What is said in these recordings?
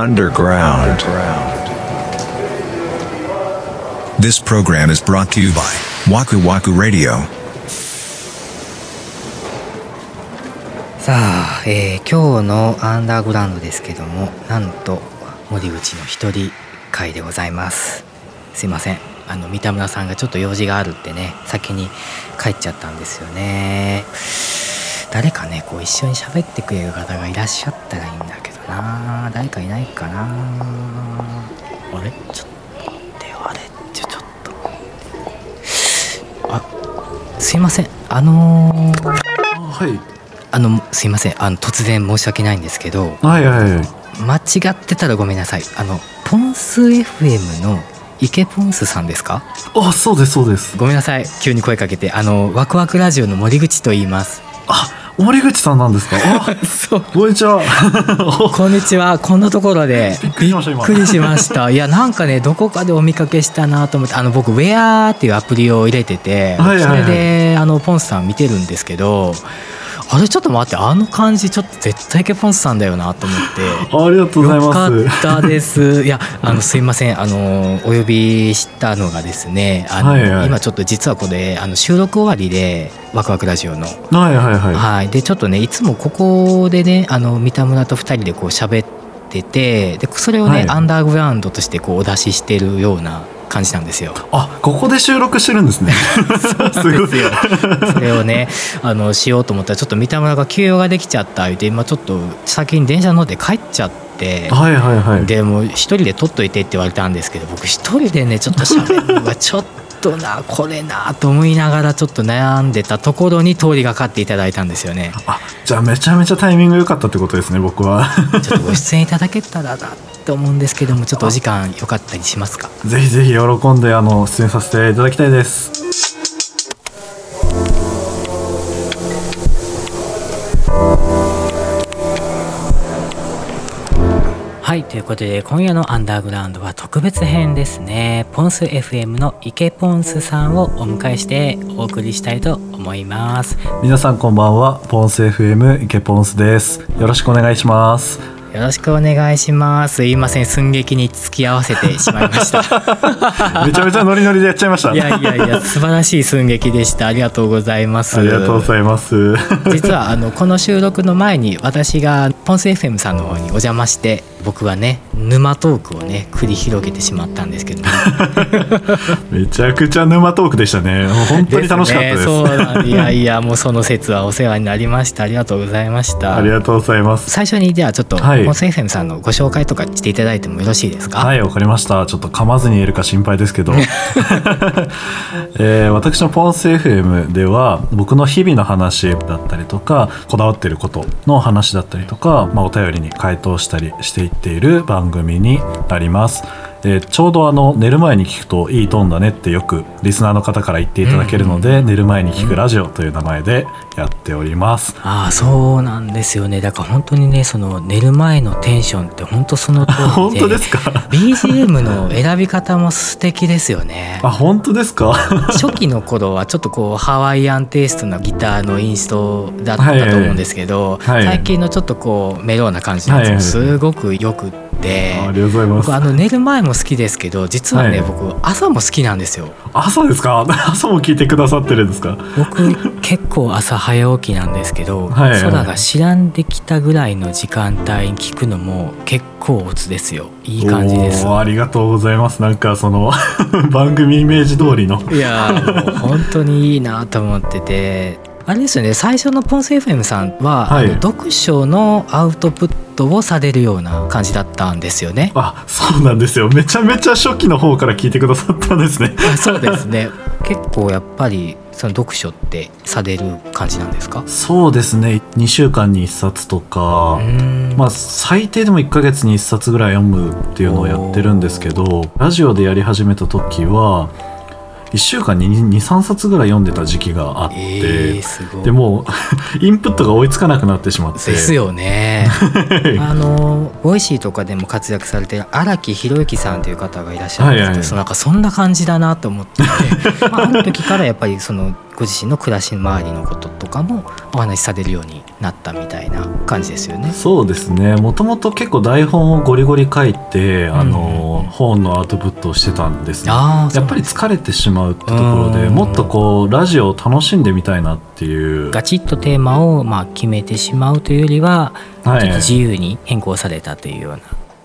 underground. This program is brought to you by Waku Waku Radio. さあ、えー今日のアンダーグラウンドですけどもなんと森口の一人会でございますすいませんあの三田村さんがちょっと用事があるってね先に帰っちゃったんですよね誰かねこう一緒に喋ってくれる方がいらっしゃったらいいんだな誰かいないかな。あれ？ちょっと待ってよあれ。ちょちょっと。あすいません。あのーはい。あのすいません。あの突然申し訳ないんですけどはいはいはい。間違ってたらごめんなさい。あのポンス FM の池ポンスさんですか？あそうですそうです。ごめんなさい。急に声かけて。あのワクワクラジオの森口と言います。あ森口さんなんですか？こんにちは？こんにちは。こんなところで。びっくりしました。いやなんかねどこかでお見かけしたなと思ってあの僕ウェアっていうアプリを入れてて、はいはいはい。それであのポンスさん見てるんですけどあれちょっと待ってあの感じちょっと絶対池ポンスさんだよなと思って。ありがとうございよかますったです。いや、あのすいません、あのお呼びしたのがですね、あの、はいはい。今ちょっと実はこれあの収録終わりでワクワクラジオの。はいはいはい。はい、でちょっとねいつもここでねあの三田村と二人でこう喋っててでそれをね、はいアンダーグラウンドとしてこうお出ししてるような感じなんですよ。あここで収録してるんですねすごいですよそれをねあのしようと思ったらちょっと三田村が休養ができちゃった言って今ちょっと先に電車乗って帰っちゃって。はいはいはいでもう一人で撮っといてって言われたんですけど僕一人でねちょっと喋るのがちょっとなこれなと思いながらちょっと悩んでたところに通りがかっていただいたんですよね。あじゃあめちゃめちゃタイミング良かったってことですね僕は。ちょっとご出演いただけたらなって思うんですけどもちょっとお時間よかったりしますか？ぜひぜひ喜んであの出演させていただきたいですはいということで今夜のアンダーグラウンドは特別編ですね。ポンス FM の池ポンスさんをお迎えしてお送りしたいと思います。皆さんこんばんはポンス FM 池ポンスです。よろしくお願いします。よろしくお願いします。すいません寸劇に付き合わせてしまいました。めちゃめちゃノリノリでやっちゃいました。いやいやいや素晴らしい寸劇でした。ありがとうございます。ありがとうございます。実はあのこの収録の前に私がポンス FM さんの方にお邪魔して僕はね沼トークをね繰り広げてしまったんですけど。も めちゃくちゃ沼トークでしたね。もう本当に楽しかったです。ね、いやいやもうその説はお世話になりました。ありがとうございました。ありがとうございます。最初にじゃあちょっと、はい。ポンス FM さんのご紹介とかしていただいてもよろしいですか？はいわかりました。ちょっと噛まずに言えるか心配ですけど、えー私のポンス FM では僕の日々の話だったりとかこだわっていることの話だったりとか、まあ、お便りに回答したりしていっている番組になります。えーちょうどあの寝る前に聞くといいトーンだねってよくリスナーの方から言っていただけるので、寝る前に聞くラジオという名前でやっております。ああそうなんですよね。だから本当にねその寝る前のテンションって本当その通りで本当ですか？BGM の選び方も素敵ですよね。あ本当ですか？初期の頃はちょっとこうハワイアンテイストなギターのインストだったと思うんですけど、はい。はい。最近のちょっとこうメローな感じのやつもはい。はい。すごくよくって、ありがとうございます。僕あの寝る前も好きですけど実はね、はい。僕朝も好きなんですよ。朝ですか？朝も聞いてくださってるんですか？僕結構朝早起きなんですけど、はい。はい空が白んできたぐらいの時間帯に聞くのも結構オツですよ。いい感じです。ありがとうございます。なんかその 番組イメージ通りの。いやーもう本当にいいなと思っててあれですよね最初のポンス FM さんは、はい。読書のアウトプットをされるような感じだったんですよね。あそうなんですよ。めちゃめちゃ初期の方から聞いてくださったんですね。あそうですね。結構やっぱりその読書ってされる感じなんですか？そうですね。2週間に1冊とか。まあ最低でも1ヶ月に1冊ぐらい読むっていうのをやってるんですけどラジオでやり始めた時は1週間に23冊ぐらい読んでた時期があって、えー、でも インプットが追いつかなくなってしまって。ですよね。あの Voicy とかでも活躍されてる荒木博行さんという方がいらっしゃるんですけど、はいはいそのなんかそんな感じだなと思って。まあ、あの時からやっぱりそのご自身の暮らし周りのこととかもお話しされるようになったみたいな感じですよね。そうですね。もともと結構台本をゴリゴリ書いて、あの本のアウトプットをしてたんですね。やっぱり疲れてしまうってところでうん。もっとこうラジオを楽しんでみたいなっていう。ガチッとテーマをまあ決めてしまうというよりは、はい。自由に変更されたというような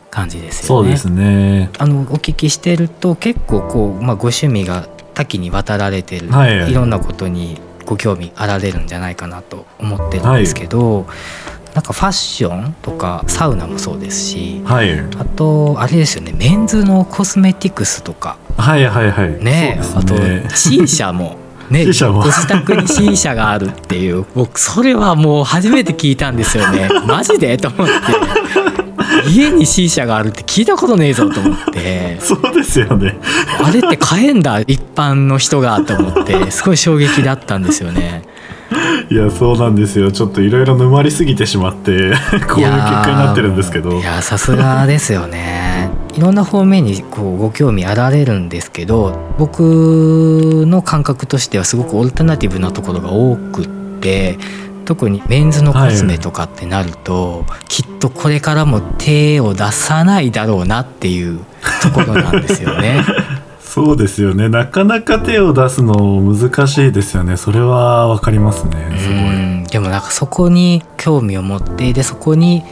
感じですよね。そうですね。あのお聞きしてると結構こう、まあ、ご趣味が多岐にわたられてる、はい。い、ろんなことにご興味あられるんじゃないかなと思ってるんですけど、なんかファッションとかサウナもそうですしはい。あとあれですよねメンズのコスメティクスとか。はいはいはい。ねそうあと C 社も。ね、ご自宅に C 社があるっていう。僕それはもう初めて聞いたんですよね。マジで？と思って家に C 社があるって聞いたことねえぞと思って。そうですよね。あれって買えんだ一般の人がと思って。すごい衝撃だったんですよね。いやそうなんですよ。ちょっといろいろ沼りすぎてしまってこういう結果になってるんですけど。いやーさすがですよね。いろんな方面にこうご興味あられるんですけど僕の感覚としてはすごくオルタナティブなところが多くって特にメンズのコスメとかってなると、きっとこれからも手を出さないだろうなっていうところなんですよね。そうですよね。なかなか手を出すの難しいですよね。それはわかりますね。すごい。うんでもなんかそこに興味を持ってでそこに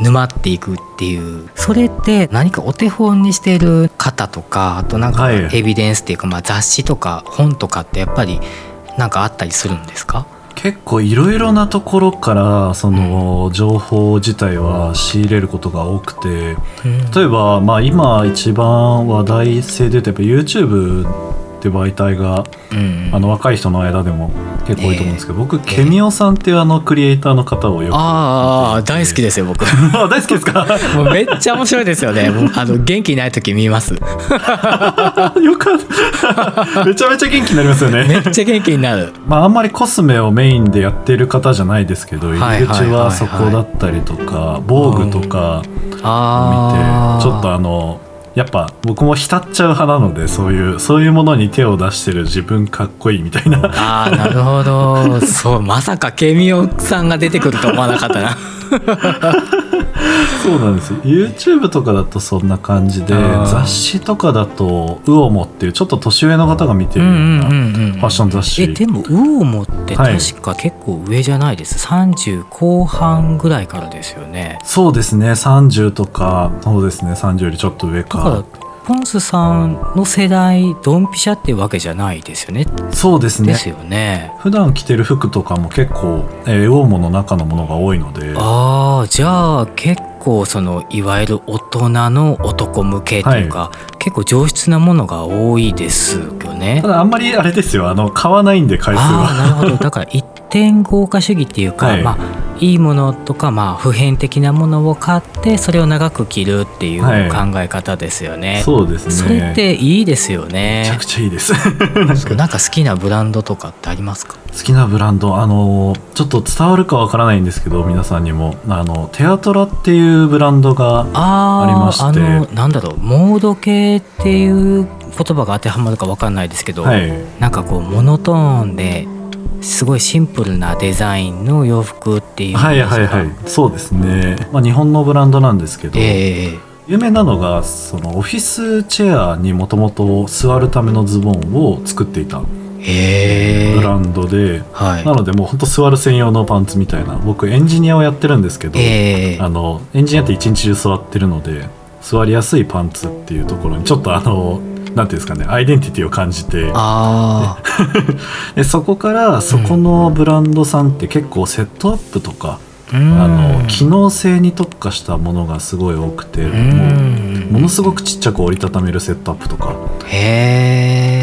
沼っていくっていう。それって何かお手本にしてる方とかあとなんかはい。エビデンスっていうか、まあ、雑誌とか本とかってやっぱりなんかあったりするんですか？結構いろいろなところからその情報自体は仕入れることが多くて例えばまあ今一番話題性で言うとやっぱ YouTube って媒体がうんあの若い人の間でも結構多いと思うんですけど、僕え。ケミオさんっていうあのクリエイターの方をよくああ大好きですよ僕。あ大好きですか？もうめっちゃ面白いですよね。あの元気ない時見ます。よかった。めちゃめちゃ元気になりますよね。めっちゃ元気になる。まあ、あんまりコスメをメインでやってる方じゃないですけど入はいり口はそこだったりとか防具とかを見てちょっとあのやっぱ僕も浸っちゃう派なのでそういうそういうものに手を出してる自分かっこいいみたいな。ああなるほど。そうまさかケミオさんが出てくると思わなかったな。そうなんですよ。YouTube とかだとそんな感じで雑誌とかだとウオモっていうちょっと年上の方が見てるようなファッション雑誌。えでもウオモって確か結構上じゃないです、30後半ぐらいからですよね。そうですね。30とかそうですね。30よりちょっと上かポンスさんの世代ドンピシャっていうわけじゃないですよね。そうですね。ですよね。普段着てる服とかも結構、えー、の中のものが多いので。ああじゃあ結構そのいわゆる大人の男向けというか、結構上質なものが多いですよね。ただあんまりあれですよ。あの買わないんで回数は。なるほど。だから一点豪華主義っていうか、はい。まあいいものとかまあ普遍的なものを買ってそれを長く着るっていうはい。考え方ですよね。そうですね。それっていいですよめちゃねく。ちゃいいです。なんか。好きなブランドとかってありますか？好きなブランドあのちょっと伝わるかわからないんですけど皆さんにも。あのテアトラっていうブランドがあありまして。あのなんだろう。モード系っていう言葉が当てはまるかわかんないですけど、はい。なんかこうモノトーンですごいシンプルなデザインの洋服っていうはいはいはい。そうですね、まあ、日本のブランドなんですけど、ええ。有名なのがそのオフィスチェアにもともと座るためのズボンを作っていたブランドで、はい。なのでもうほんと座る専用のパンツみたいな僕エンジニアをやってるんですけど、ええ。あのエンジニアって一日中座ってるので座りやすいパンツっていうところにちょっとあのなんていうんですかねアイデンティティを感じて。あ でそこからそこのブランドさんって結構セットアップとか、あ、うん。あの機能性に特化したものがすごい多くて、うもんうものすごくちっちゃく折りたためるセットアップとか、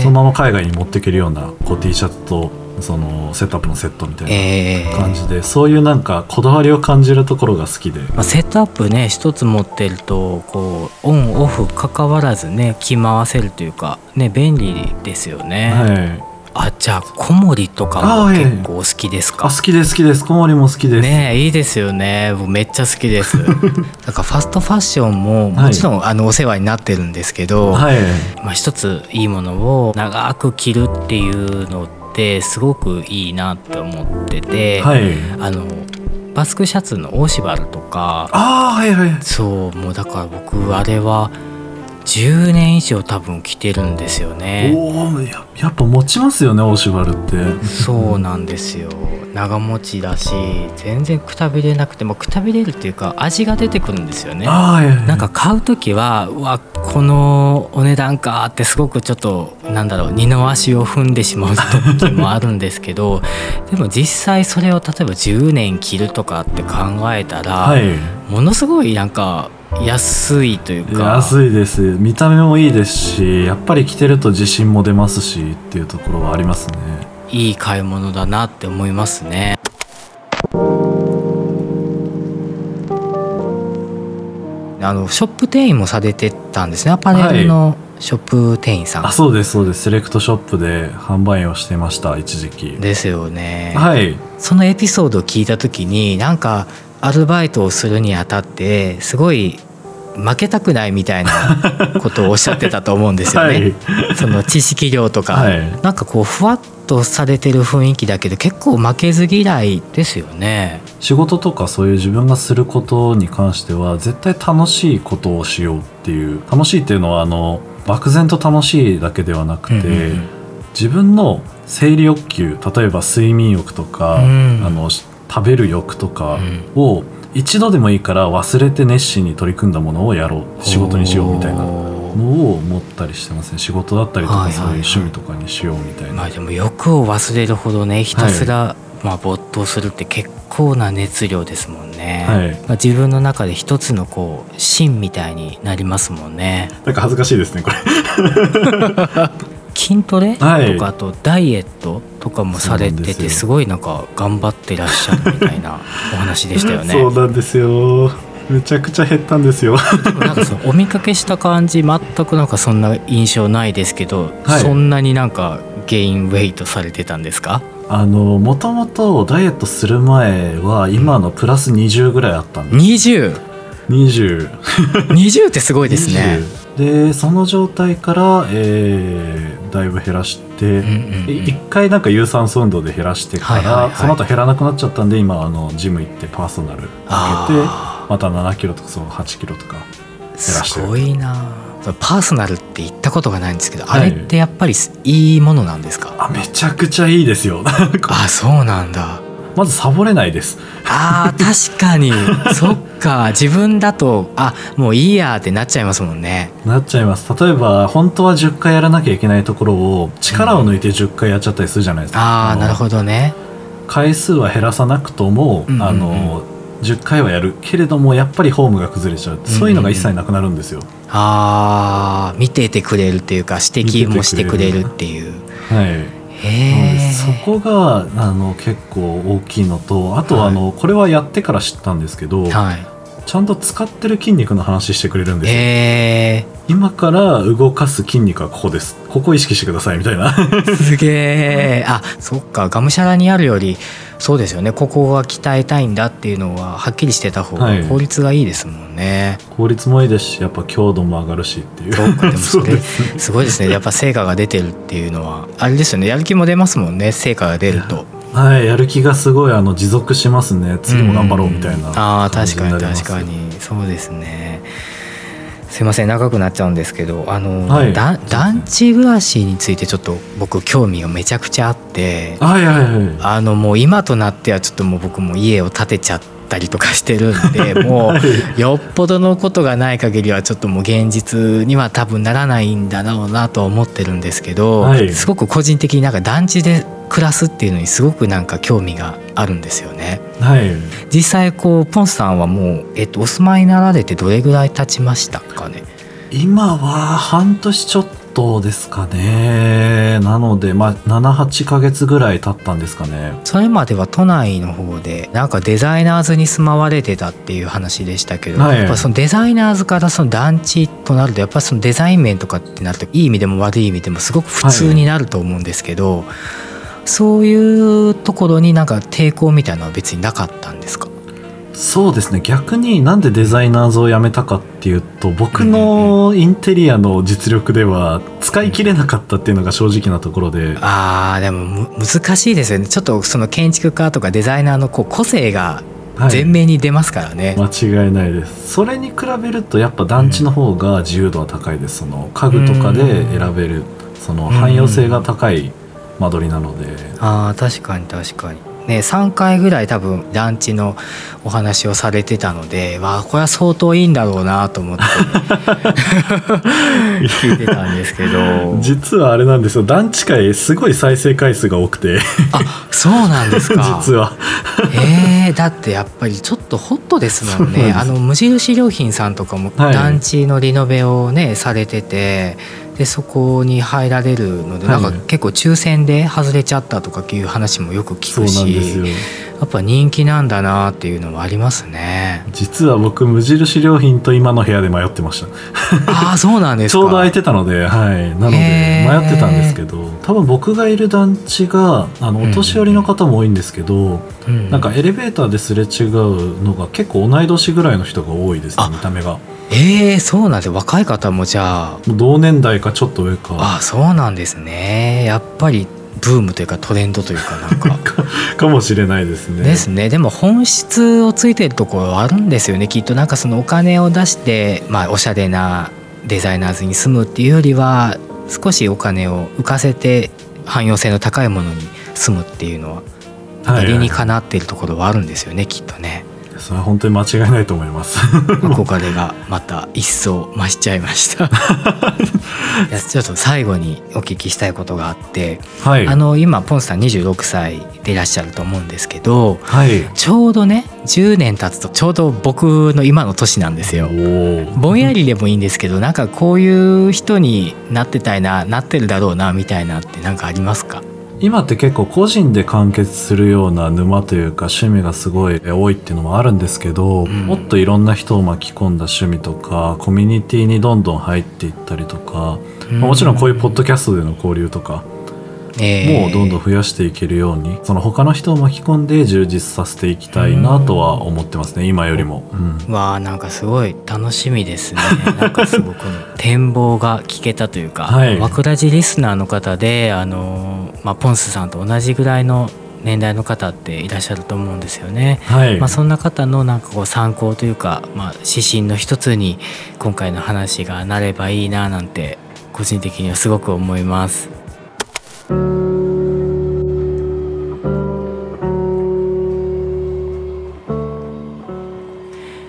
そのまま海外に持っていけるようなこう T シャツとそのセットアップのセットみたいええ。な感じで、そういうなんかこだわりを感じるところが好きで。まあ、セットアップね一つ持ってるとこうオンオフ関わらずね着回せるというかね便利ですよね、はい。あじゃあ小森とかも結構お好きですか？あ好きです好きです。小森も好きです、ねえいいですよね。僕めっちゃ好きです。だからファストファッションももちろん、あのお世話になってるんですけど、はい。まあ、一ついいものを長く着るっていうのってすごくいいなって思ってて、はい。あのバスクシャツのオーシバルとかああはいはい。そうもうだから僕あれは10年以上多分着てるんですよね。おおややっぱ持ちますよねオーシバルって。そうなんですよ。長持ちだし全然くたびれなくてもくたびれるっていうか味が出てくるんですよね。なんか買う時はうわこのお値段かってすごくちょっとなんだろう二の足を踏んでしまう時もあるんですけど でも実際それを例えば10年着るとかって考えたら、はい。ものすごいなんか安いというか。安いです。見た目もいいですしやっぱり着てると自信も出ますしっていうところはありますね。いい買い物だなって思いますね。あのショップ店員もされてたんですね。アパレルのショップ店員さん、あそうですそうです。セレクトショップで販売員をしてました一時期。ですよね、はい。そのエピソードを聞いた時になんかアルバイトをするにあたってすごい負けたくないみたいなことをおっしゃってたと思うんですよね。その知識量とか、はい。なんかこうふわっとされてる雰囲気だけど結構負けず嫌いですよね。仕事とかそういう自分がすることに関しては絶対楽しいことをしようっていう。楽しいっていうのはあの漠然と楽しいだけではなくて、うんうんうん。自分の生理欲求例えば睡眠欲とか、うん。あのし食べる欲とかを一度でもいいから忘れて熱心に取り組んだものをやろう。仕事にしようみたいな。のを思ったりしてますね仕事だったりとかはいはいはい。そういう趣味とかにしようみたいな、まあでも欲を忘れるほどねひたすら、まあ、没頭するって結構な熱量ですもんね、はい。まあ、自分の中で一つのこう芯みたいになりますもんねなんか恥ずかしいですねこれ筋トレ、はい。とかあとダイエットとかもされててすごいなんか頑張ってらっしゃるみたいな お話でしたよね。そうなんですよ。めちゃくちゃ減ったんですよ。なんかそのお見かけした感じ全くなんかそんな印象ないですけど、はい。そんなになんかゲインウェイトされてたんですか？あのもともとダイエットする前は今のプラス20ぐらいあったんです。2020 20ってすごいですね。20でその状態から、えーだいぶ減らして、一回なんか有酸素運動で減らしてから、その後減らなくなっちゃったんで今あのジム行ってパー。ソナル受けてあまた7キロとかそう8キロとか減らしてる。すごいな。パーソナルって言ったことがないんですけど、はい。あれってやっぱりいいものなんですか？あめちゃくちゃいいですよ。あそうなんだまずサボれないです。あー確かに。そっか。自分だとあもういいやってなっちゃいますもんね。なっちゃいます。例えば本当は10回やらなきゃいけないところを力を抜いて10回やっちゃったりするじゃないですか、のああなるほどね。回数は減らさなくとも、うんうんうん。あの10回はやるけれどもやっぱりフォームが崩れちゃう、そういうのが一切なくなるんですよ、あー見ててくれるっていうか指摘もしてくれるっていう。はいそこがあの結構大きいのとあとはあの、これはやってから知ったんですけど、はい。ちゃんと使ってる筋肉の話してくれるんですよ、へ今から動かす筋肉はここです。ここ意識してくださいみたいな。えすげえあそっか。がむしゃらにやるよりそうですよね。ここが鍛えたいんだっていうのははっきりしてた方がはい。効率がいいですもんね、効率もいいですしやっぱ強度も上がるしっていう。そうかでも それですごいですね。やっぱ成果が出てるっていうのはあれですよね。やる気も出ますもんね。成果が出ると。はい。やる気がすごいあの持続しますね。次も頑張ろうみたいなああ感じ確かに確かに。そうですねすいません長くなっちゃうんですけどあの、はい。だ団地暮らしについてちょっと僕興味がめちゃくちゃあってはいはいはい。あのもう今となってはちょっともう僕も家を建てちゃったりとかしてるんで もうよっぽどのことがない限りはちょっともう現実には多分ならないんだろうなとは思ってるんですけど、はい。すごく個人的になんか団地で暮らすっていうのにすごくなんか興味があるんですよね。はい。実際こうポンさんはもう、えっと、お住まいになられてどれぐらい経ちましたかね？今は半年ちょっとですかね。なのでまあ78ヶ月ぐらい経ったんですかね。それまでは都内の方でなんかデザイナーズに住まわれてたっていう話でしたけど、はい。やっぱそのデザイナーズからその団地となるとやっぱそのデザイン面とかってなるといい意味でも悪い意味でもすごく普通になると思うんですけど、そういうところになんか抵抗みたいなのは別になかったんですか？そうですね。逆になんでデザイナーズを辞めたかっていうと僕のインテリアの実力では使い切れなかったっていうのが正直なところで、あーでもむ難しいですよね。ちょっとその建築家とかデザイナーのこう個性がはい。前面に出ますからね、間違いないです。それに比べるとやっぱ団地の方が自由度は高いです。その家具とかで選べるその汎用性が高い間取りなので。あー確かに確かに。ね3回ぐらい多分団地のお話をされてたのでわあこれは相当いいんだろうなと思って。聞いてたんですけど。実はあれなんですよ。団地界すごい再生回数が多くて。あそうなんですか。実は。えー、だってやっぱりちょっとホットですもんね。あの無印良品さんとかもはい。団地のリノベをねされててでそこに入られるので、はい。なんか結構抽選で外れちゃったとかっていう話もよく聞くなんですよ。しやっぱ人気なんだなっていうのはありますね。実は僕無印良品と今の部屋で迷ってました。ああそうなんですか。ちょうど空いてたので、はい、なので迷ってたんですけど多分僕がいる団地があのお年寄りの方も多いんですけど、うん。なんかエレベーターですれ違うのが結構同い年ぐらいの人が多いですねあ見た目が。もええそうなんです。若い方もじゃあ。う同年代かちょっと上か。あそうなんですね。やっぱりブームというかトレンドというかなん か。かもしれないですね。ですね。でも本質をついてるところはあるんですよねきっと。なんかそのお金を出してまあおしゃれなデザイナーズに住むっていうよりは少しお金を浮かせて汎用性の高いものに住むっていうのははい理にかなっているところはあるんですよねきっとね。それは本当に間違いないと思います。憧れがまた一層増しちゃいました。いやちょっと最後にお聞きしたいことがあって、はい。あの今ポンスさん26歳でいらっしゃると思うんですけどはい。ちょうどね10年経つとちょうど僕の今の年なんですよ。ぼんやりでもいいんですけどなんかこういう人になってたいななってるだろうなみたいなってなんかありますか？今って結構個人で完結するような沼というか趣味がすごい多いっていうのもあるんですけど、ん。もっといろんな人を巻き込んだ趣味とかコミュニティにどんどん入っていったりとか、まあもちろんこういうポッドキャストでの交流とかえもうどんどん増やしていけるようにその他の人を巻き込んで充実させていきたいなとは思ってますね今よりも。うんわあなんかすごい楽しみですね なんかすごく展望が聞けたというか、はいわくらじリスナーの方であの、まあ、ポンスさんと同じぐらいの年代の方っていらっしゃると思うんですよね。はい、まあ、そんな方のなんかこう参考というか、まあ、指針の一つに今回の話がなればいいななんて個人的にはすごく思います。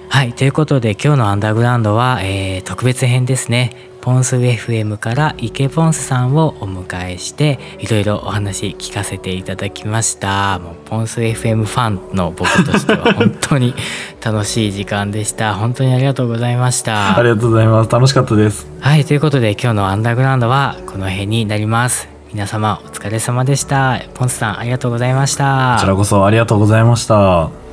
はいということで今日のアンダーグラウンドは、えー特別編ですね。ポンス FM から池ポンスさんをお迎えしていろいろお話聞かせていただきました。もうポンス FM ファンの僕としては本当に 楽しい時間でした。本当にありがとうございました。ありがとうございます。楽しかったです。はいということで今日のアンダーグラウンドはこの辺になります皆様お疲れ様でしたポンスさんありがとうございましたこちらこそありがとうございました。